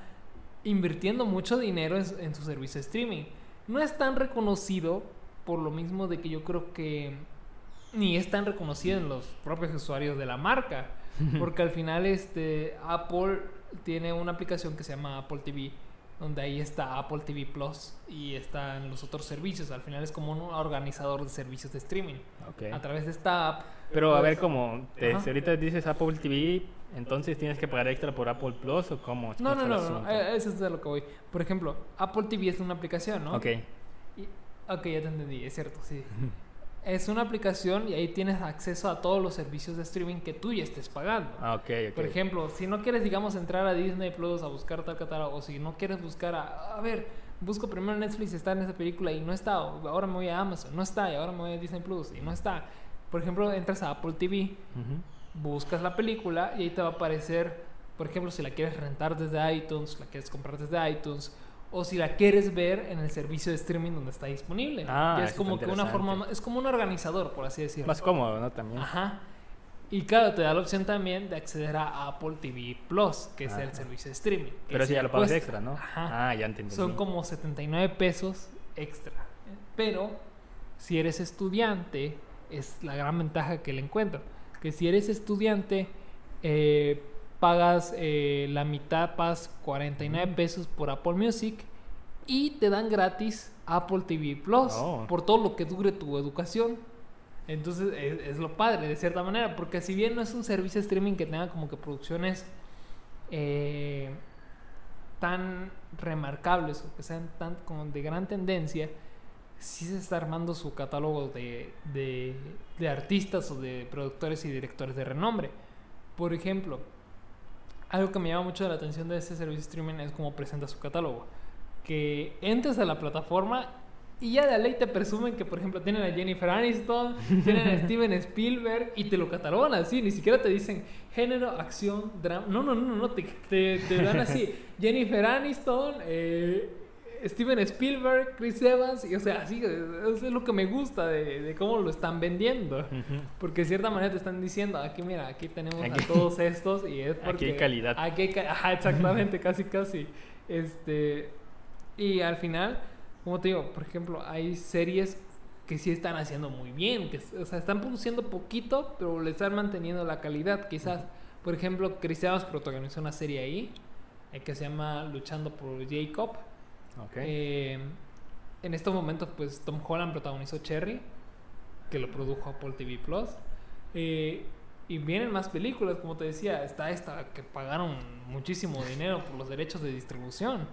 [SPEAKER 1] invirtiendo mucho dinero en, su- en su servicio de streaming. No es tan reconocido por lo mismo de que yo creo que ni es tan reconocido en los propios usuarios de la marca. Porque al final este, Apple tiene una aplicación que se llama Apple TV, donde ahí está Apple TV Plus y están los otros servicios. Al final es como un organizador de servicios de streaming. A través de esta app.
[SPEAKER 2] Pero a
[SPEAKER 1] pues,
[SPEAKER 2] ver, como te, si ahorita dices Apple TV, entonces tienes que pagar extra por Apple Plus o cómo?
[SPEAKER 1] No,
[SPEAKER 2] ¿Cómo
[SPEAKER 1] no, no, eh, eso es a lo que voy. Por ejemplo, Apple TV es una aplicación, ¿no?
[SPEAKER 2] Ok.
[SPEAKER 1] Y- ok, ya te entendí, es cierto, sí. es una aplicación y ahí tienes acceso a todos los servicios de streaming que tú ya estés pagando.
[SPEAKER 2] Ah, ok, ok.
[SPEAKER 1] Por ejemplo, si no quieres, digamos, entrar a Disney Plus a buscar tal catálogo, o si no quieres buscar a, a ver, busco primero Netflix, está en esa película y no está, o ahora me voy a Amazon, no está, y ahora me voy a Disney Plus y no está. Por ejemplo, entras a Apple TV, buscas la película y ahí te va a aparecer por ejemplo, si la quieres rentar desde iTunes, la quieres comprar desde iTunes, o si la quieres ver en el servicio de streaming donde está disponible.
[SPEAKER 2] Ah,
[SPEAKER 1] Ya es como que una forma, es como un organizador, por así decirlo.
[SPEAKER 2] Más cómodo, ¿no? También.
[SPEAKER 1] Ajá. Y claro, te da la opción también de acceder a Apple TV Plus, que es el servicio de streaming.
[SPEAKER 2] Pero si ya lo pagas extra, ¿no?
[SPEAKER 1] Ajá.
[SPEAKER 2] Ah, ya entendí.
[SPEAKER 1] Son como 79 pesos extra. Pero si eres estudiante, es la gran ventaja que le encuentro. Que si eres estudiante, eh, pagas eh, la mitad, pagas 49 pesos por Apple Music y te dan gratis Apple TV Plus
[SPEAKER 2] Oh.
[SPEAKER 1] por todo lo que dure tu educación. Entonces es, es lo padre, de cierta manera, porque si bien no es un servicio de streaming que tenga como que producciones eh, tan remarcables o que sean tan como de gran tendencia, sí se está armando su catálogo de, de, de artistas o de productores y directores de renombre. Por ejemplo, algo que me llama mucho la atención de este servicio de streaming es cómo presenta su catálogo. Que entres a la plataforma y ya de ley te presumen que, por ejemplo, tienen a Jennifer Aniston, tienen a Steven Spielberg y te lo catalogan así. Ni siquiera te dicen género, acción, drama. No, no, no, no. Te, te, te dan así: Jennifer Aniston, eh, Steven Spielberg, Chris Evans. Y, o sea, así. Es lo que me gusta de, de cómo lo están vendiendo. Porque de cierta manera te están diciendo, aquí mira, aquí tenemos
[SPEAKER 2] Aquí-
[SPEAKER 1] a todos estos y es
[SPEAKER 2] Aquí
[SPEAKER 1] porque...
[SPEAKER 2] hay calidad.
[SPEAKER 1] Aquí hay ca- Ajá, exactamente, casi, casi. Este... Y al final, como te digo, por ejemplo, hay series que sí están haciendo muy bien, que o sea, están produciendo poquito, pero le están manteniendo la calidad, quizás. Por ejemplo, Chris Evans protagonizó una serie ahí, eh, que se llama Luchando por Jacob. Eh, en estos momentos, pues Tom Holland protagonizó Cherry, que lo produjo Apple TV Plus. Eh, y vienen más películas, como te decía, está esta que pagaron muchísimo dinero por los derechos de distribución.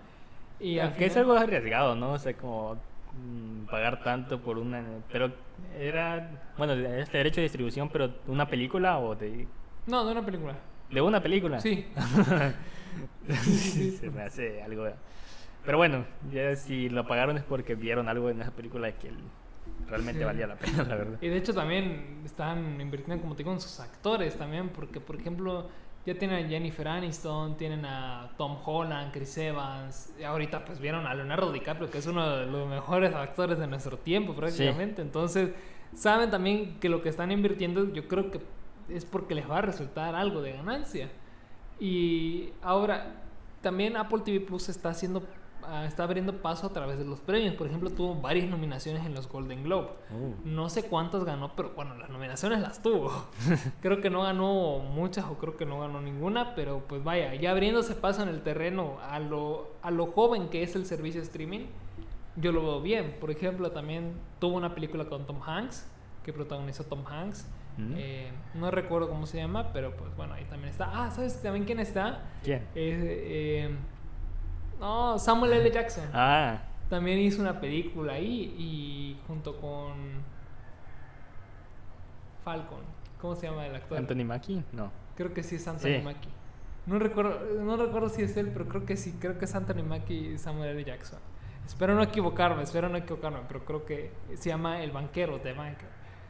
[SPEAKER 1] Y
[SPEAKER 2] Aunque es algo arriesgado, ¿no? O sea, como mm, pagar tanto por una... Pero era... Bueno, es derecho de distribución, pero de una película o de...
[SPEAKER 1] No, de una película.
[SPEAKER 2] De una película.
[SPEAKER 1] Sí.
[SPEAKER 2] Se me hace algo... Pero bueno, ya si lo pagaron es porque vieron algo en esa película que realmente
[SPEAKER 1] Sí.
[SPEAKER 2] valía la pena, la verdad.
[SPEAKER 1] Y de hecho también están invirtiendo, como te digo, en sus actores también, porque por ejemplo ya tienen a Jennifer Aniston, tienen a Tom Holland, Chris Evans, y ahorita pues vieron a Leonardo DiCaprio, que es uno de los mejores actores de nuestro tiempo prácticamente. Entonces saben también que lo que están invirtiendo yo creo que es porque les va a resultar algo de ganancia. Y ahora también Apple TV Plus está haciendo está abriendo paso a través de los premios. Por ejemplo, tuvo varias nominaciones en los Golden Globe.
[SPEAKER 2] Uh.
[SPEAKER 1] No sé cuántas ganó, pero bueno, las nominaciones las tuvo. creo que no ganó muchas o creo que no ganó ninguna, pero pues vaya, ya abriéndose paso en el terreno a lo, a lo joven que es el servicio de streaming, yo lo veo bien. Por ejemplo, también tuvo una película con Tom Hanks, que protagonizó Tom Hanks.
[SPEAKER 2] Mm.
[SPEAKER 1] Eh, no recuerdo cómo se llama, pero pues bueno, ahí también está. Ah, ¿sabes también quién está?
[SPEAKER 2] ¿Quién?
[SPEAKER 1] Eh, eh, no, Samuel L. Jackson.
[SPEAKER 2] Ah,
[SPEAKER 1] También hizo una película ahí y junto con Falcon. ¿Cómo se llama el actor?
[SPEAKER 2] Anthony Mackie, no.
[SPEAKER 1] Creo que sí es Anthony
[SPEAKER 2] Sí.
[SPEAKER 1] Mackie. No recuerdo, no recuerdo si es él, pero creo que sí. Creo que es Anthony Mackie y Samuel L. Jackson. Espero no equivocarme, espero no equivocarme, pero creo que se llama El Banquero, The Banker.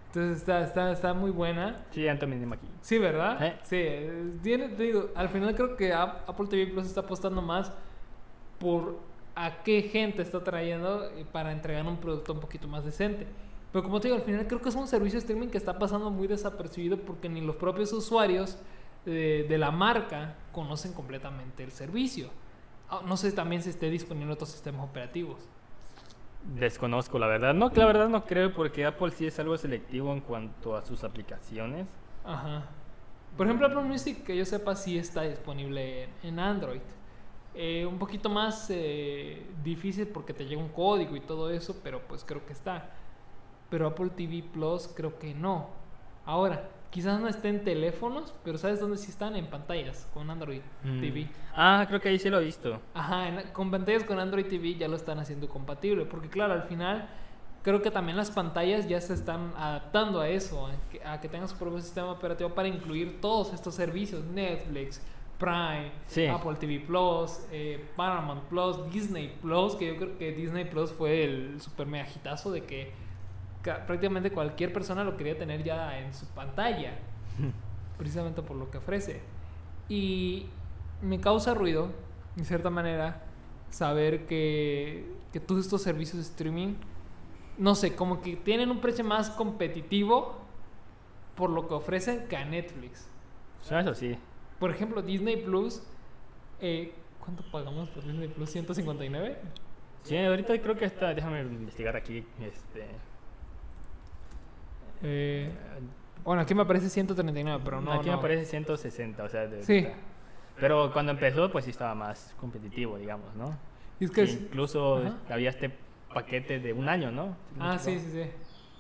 [SPEAKER 1] Entonces está, está, está muy buena.
[SPEAKER 2] Sí, Anthony Mackie.
[SPEAKER 1] Sí, ¿verdad?
[SPEAKER 2] Sí.
[SPEAKER 1] Sí, eh, tiene- te digo, al final creo que Ap- Apple TV Plus está apostando más por a qué gente está trayendo eh, para entregar un producto un poquito más decente. Pero como te digo, al final creo que es un servicio de streaming que está pasando muy desapercibido porque ni los propios usuarios de, de la marca conocen completamente el servicio. Ah, No sé también si esté disponible en otros sistemas operativos.
[SPEAKER 2] Desconozco, la verdad. No, que la verdad no creo porque Apple sí es algo selectivo en cuanto a sus aplicaciones.
[SPEAKER 1] Ajá. Por ejemplo, Apple Music, que yo sepa, sí está disponible en Android. Eh, un poquito más eh, difícil porque te llega un código y todo eso, pero pues creo que está. Pero Apple TV Plus creo que no. Ahora, quizás no esté en teléfonos, pero ¿sabes dónde sí están? En pantallas con Android
[SPEAKER 2] Mm.
[SPEAKER 1] TV.
[SPEAKER 2] Ah, creo que ahí sí lo he visto.
[SPEAKER 1] Ajá, en- con pantallas con Android TV ya lo están haciendo compatible, porque claro, al final creo que también las pantallas ya se están adaptando a eso, a que, a que tengan su propio sistema operativo para incluir todos estos servicios, Netflix, Prime,
[SPEAKER 2] Sí.
[SPEAKER 1] Apple TV Plus, eh, Paramount Plus, Disney Plus, que yo creo que Disney Plus fue el super mega hitazo de que ca- prácticamente cualquier persona lo quería tener ya en su pantalla precisamente por lo que ofrece. Y me causa ruido, de cierta manera, saber que, que todos estos servicios de streaming, no sé, como que tienen un precio más competitivo por lo que ofrecen que a Netflix.
[SPEAKER 2] Eso sí.
[SPEAKER 1] Por ejemplo, Disney Plus, eh, ¿cuánto pagamos por Disney Plus? ¿159?
[SPEAKER 2] Sí, ahorita creo que está, déjame investigar aquí, este...
[SPEAKER 1] Eh, bueno, aquí me aparece 139, pero no.
[SPEAKER 2] aquí
[SPEAKER 1] no.
[SPEAKER 2] me aparece 160, o sea... de-
[SPEAKER 1] Sí.
[SPEAKER 2] Pero cuando empezó, pues sí estaba más competitivo, digamos, ¿no?
[SPEAKER 1] Y es que
[SPEAKER 2] Que
[SPEAKER 1] es-
[SPEAKER 2] incluso
[SPEAKER 1] Ajá.
[SPEAKER 2] había este paquete de un año, ¿no?
[SPEAKER 1] Ah, sí, sí, sí.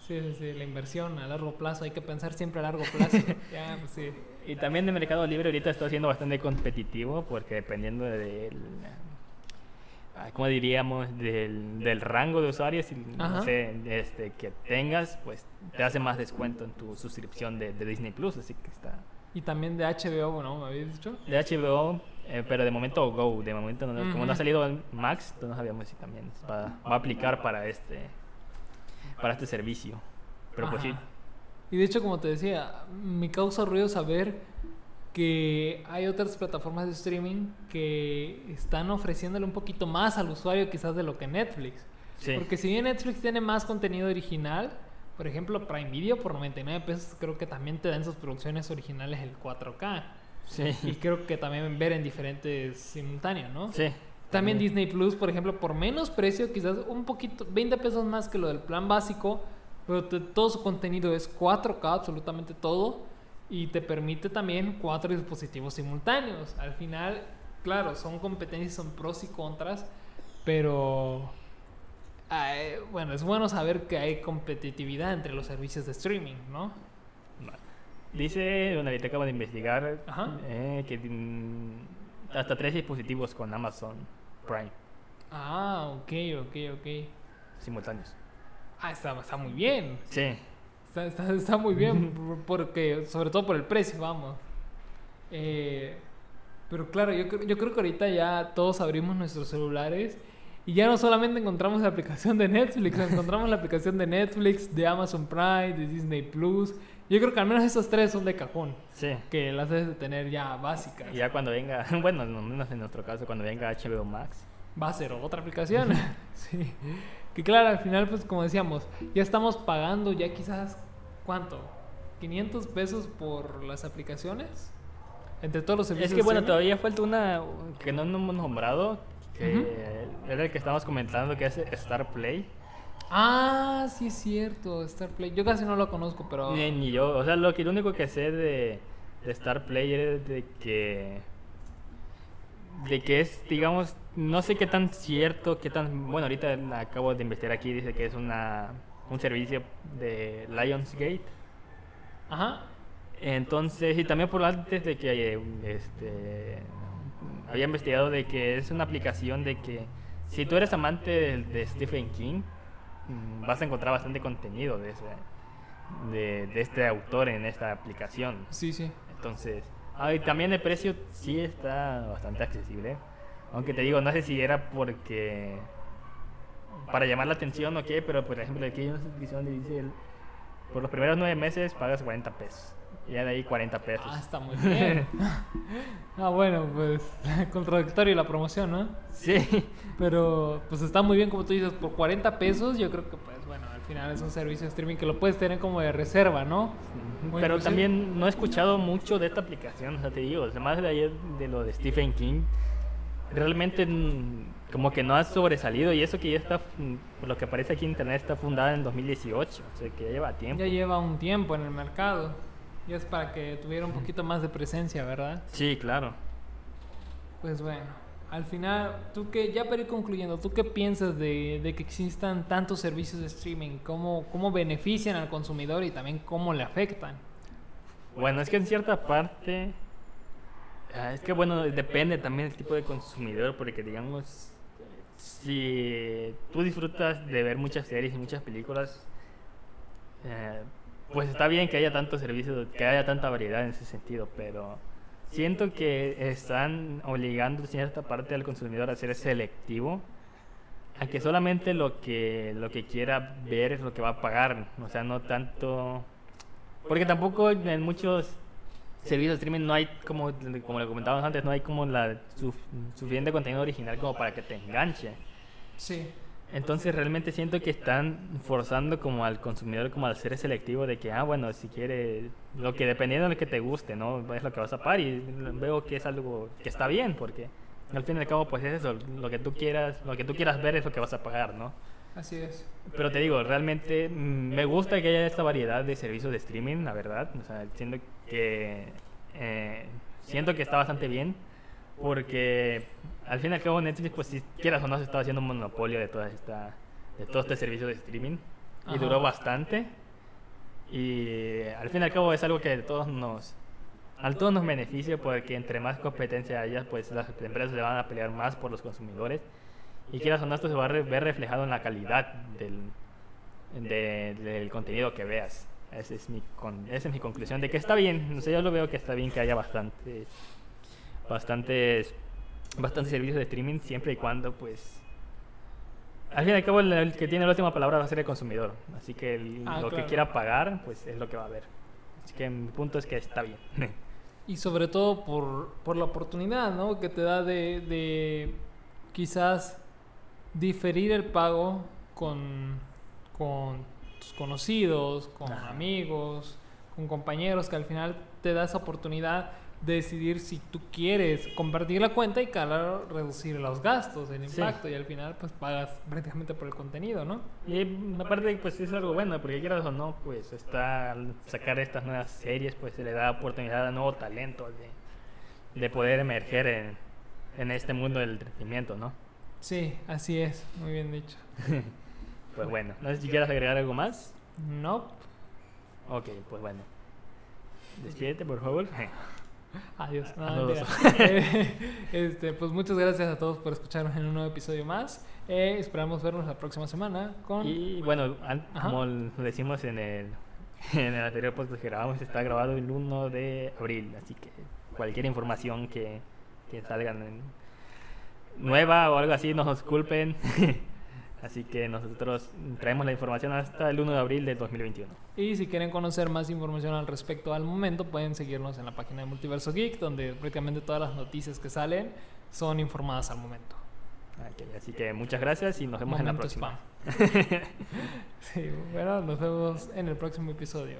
[SPEAKER 1] Sí, sí, sí. La inversión a largo plazo. Hay que pensar siempre a largo plazo. ya, pues sí.
[SPEAKER 2] Y también el Mercado Libre ahorita está siendo bastante competitivo porque dependiendo del, ah, ¿cómo diríamos? Del, del rango de usuarios y, no
[SPEAKER 1] Ajá.
[SPEAKER 2] sé, este, que tengas, pues te hace más descuento en tu suscripción de, de Disney Plus, así que está...
[SPEAKER 1] Y también de HBO, ¿no? ¿Me habías dicho?
[SPEAKER 2] De HBO, eh, pero de momento Go, de momento no, como no ha salido el Max, no sabíamos si también va, va a aplicar para este, para este servicio. Pero pues sí,
[SPEAKER 1] Ajá. Y de hecho, como te decía, me causa ruido saber que hay otras plataformas de streaming que están ofreciéndole un poquito más al usuario quizás de lo que Netflix.
[SPEAKER 2] sí.
[SPEAKER 1] Porque si bien Netflix tiene más contenido original, por ejemplo, Prime Video por 99 pesos creo que también te dan sus producciones originales el 4K.
[SPEAKER 2] sí.
[SPEAKER 1] Y creo que también ver en diferentes simultáneos, ¿no?
[SPEAKER 2] sí.
[SPEAKER 1] También Disney Plus, por ejemplo, por menos precio, quizás un poquito, 20 pesos más que lo del plan básico, pero te- todo su contenido es 4K, absolutamente todo, y te permite también cuatro dispositivos simultáneos. Al final, claro, son competencias, son pros y contras, pero bueno, es bueno saber que hay competitividad entre los servicios de streaming, ¿no?
[SPEAKER 2] Dice, bueno, ahorita acabo de investigar eh, que hasta tres dispositivos con Amazon Prime
[SPEAKER 1] Ah, ok, ok, ok.
[SPEAKER 2] simultáneos.
[SPEAKER 1] Ah, está, está muy bien.
[SPEAKER 2] Sí,
[SPEAKER 1] Está, está- está muy bien, por- porque, sobre todo por el precio, vamos. Eh, pero claro, yo, creo- yo creo que ahorita ya todos abrimos nuestros celulares y ya no solamente encontramos la aplicación de Netflix, encontramos la aplicación de Netflix, de Amazon Prime, de Disney Plus. Yo creo que al menos esos tres son de cajón,
[SPEAKER 2] sí.
[SPEAKER 1] que las debes de tener ya básicas.
[SPEAKER 2] Y ya cuando venga, bueno, no menos en nuestro caso, cuando venga HBO Max.
[SPEAKER 1] va a ser otra aplicación. sí. Que claro, al final, pues como decíamos, ya estamos pagando ya quizás, ¿cuánto? ¿500 pesos por las aplicaciones? Entre todos los servicios.
[SPEAKER 2] Es que bueno, todavía falta una que no hemos nombrado, que era el que estábamos comentando, que es Star Play.
[SPEAKER 1] Ah, sí es cierto, Star Play. Yo casi no lo conozco, pero...
[SPEAKER 2] Ni, ni yo, o sea, lo, que, lo único que sé de, de Star Play es de que. De que es, digamos, no sé qué tan cierto, qué tan. Bueno, ahorita la acabo de investigar aquí, dice que es una un servicio de Lionsgate.
[SPEAKER 1] Ajá.
[SPEAKER 2] Entonces, y también por antes de que eh, este, había investigado de que es una aplicación de que si tú eres amante de, de Stephen King, mm, vas a encontrar bastante contenido de, ese, de, de este autor en esta aplicación.
[SPEAKER 1] Sí, sí.
[SPEAKER 2] Entonces, ah, y también el precio sí está bastante accesible. Aunque te digo, no sé si era porque para llamar la atención o qué, pero por ejemplo aquí hay una suscripción donde dice por los primeros nueve meses pagas 40 pesos. Y ya de ahí 40 pesos.
[SPEAKER 1] Ah, está muy bien. ah, bueno, pues contradictorio la promoción, ¿no?
[SPEAKER 2] Sí,
[SPEAKER 1] Pero pues está muy bien, como tú dices, por 40 pesos yo creo que pues bueno, final es un servicio de streaming que lo puedes tener como de reserva, ¿no?
[SPEAKER 2] Pero
[SPEAKER 1] pues,
[SPEAKER 2] también no he escuchado mucho de esta aplicación, o sea, te digo, además de ayer de lo de Stephen King, realmente mm, como que no ha sobresalido y eso que ya está, mm, por lo que aparece aquí en internet, está fundada en 2018, o sea, que ya lleva tiempo.
[SPEAKER 1] Ya lleva un tiempo en el mercado. Y es para que tuviera un poquito más de presencia, ¿verdad?
[SPEAKER 2] Sí, claro.
[SPEAKER 1] Pues bueno, al final, tú que, ya para ir concluyendo, ¿tú qué piensas de, de que existan tantos servicios de streaming? ¿Cómo, ¿Cómo benefician al consumidor y también cómo le afectan?
[SPEAKER 2] Bueno, es que en cierta parte, ah, es que bueno, depende también del tipo de consumidor, porque digamos, si tú disfrutas de ver muchas series y muchas películas, eh, pues está bien que haya tantos servicios, que haya tanta variedad en ese sentido, pero siento que están obligando cierta parte al consumidor a ser selectivo, a que solamente lo que, lo que quiera ver es lo que va a pagar, o sea, no tanto... Porque tampoco en muchos servicios de streaming no hay, como, como le comentábamos antes, no hay como la su- suficiente contenido original como para que te enganche.
[SPEAKER 1] Sí.
[SPEAKER 2] Entonces realmente siento que están forzando como al consumidor como al ser selectivo de que, ah, bueno, si quiere, lo que dependiendo de lo que te guste, ¿no? Es lo que vas a pagar y veo que es algo que está bien porque al fin y al cabo pues es eso, lo que tú quieras, lo que tú quieras ver es lo que vas a pagar, ¿no?
[SPEAKER 1] Así es.
[SPEAKER 2] Pero te digo, realmente mm, me gusta que haya esta variedad de servicios de streaming, la verdad. O sea, siento que eh, siento que está bastante bien porque al fin y al cabo Netflix, pues si quieras o no, se estaba haciendo un monopolio de toda esta de todo este servicio de streaming y
[SPEAKER 1] Ajá.
[SPEAKER 2] duró bastante. Y al fin y al cabo es algo que a todos nos a todos nos beneficia porque entre más competencia haya, pues las empresas se van a pelear más por los consumidores. Y quieras o no, esto se va a ver reflejado en la calidad del, de- del contenido que veas. Esa es, mi con- esa es mi conclusión de que está bien. O sea, yo lo veo que está bien que haya bastantes, bastantes, bastantes servicios de streaming siempre y cuando, pues. Al fin y al cabo, el, el que tiene la última palabra va a ser el consumidor. Así que el-
[SPEAKER 1] Ah,
[SPEAKER 2] lo que
[SPEAKER 1] claro.
[SPEAKER 2] quiera pagar, pues es lo que va a haber. Así que mi punto es que está bien.
[SPEAKER 1] Y sobre todo por, por la oportunidad, ¿no? Que te da de, de quizás diferir el pago con, con tus conocidos, con
[SPEAKER 2] Ajá.
[SPEAKER 1] amigos, con compañeros, que al final te da esa oportunidad decidir si tú quieres compartir la cuenta y claro, reducir los gastos, el
[SPEAKER 2] Sí.
[SPEAKER 1] impacto y al final pues pagas prácticamente por el contenido, ¿no?
[SPEAKER 2] Y aparte, pues es algo bueno, porque quieras o no, pues está al sacar estas nuevas series, pues se le da oportunidad a nuevo talento de, de poder emerger en, en este mundo del entretenimiento, ¿no?
[SPEAKER 1] Sí, así es, muy bien dicho.
[SPEAKER 2] Pues bueno, no sé si quieras agregar algo más.
[SPEAKER 1] No,
[SPEAKER 2] Ok, pues bueno. Despídete, por favor.
[SPEAKER 1] Adiós. No,
[SPEAKER 2] Ah, no,
[SPEAKER 1] mentira. Eh, este, pues muchas gracias a todos por escucharnos en un nuevo episodio más. Eh, esperamos vernos la próxima semana con...
[SPEAKER 2] Y bueno,
[SPEAKER 1] Ajá.
[SPEAKER 2] como lo decimos en el, en el anterior podcast que grabamos, está grabado el 1 de abril, así que cualquier información que, que salgan en- nueva o algo así, nos disculpen. así que nosotros traemos la información hasta el 1 de abril del 2021.
[SPEAKER 1] Y si quieren conocer más información al respecto al momento, pueden seguirnos en la página de Multiverso Geek, donde prácticamente todas las noticias que salen son informadas al momento.
[SPEAKER 2] Ok, así que muchas gracias y nos vemos en la
[SPEAKER 1] Momento
[SPEAKER 2] próxima.
[SPEAKER 1] sí, bueno, nos vemos en el próximo episodio.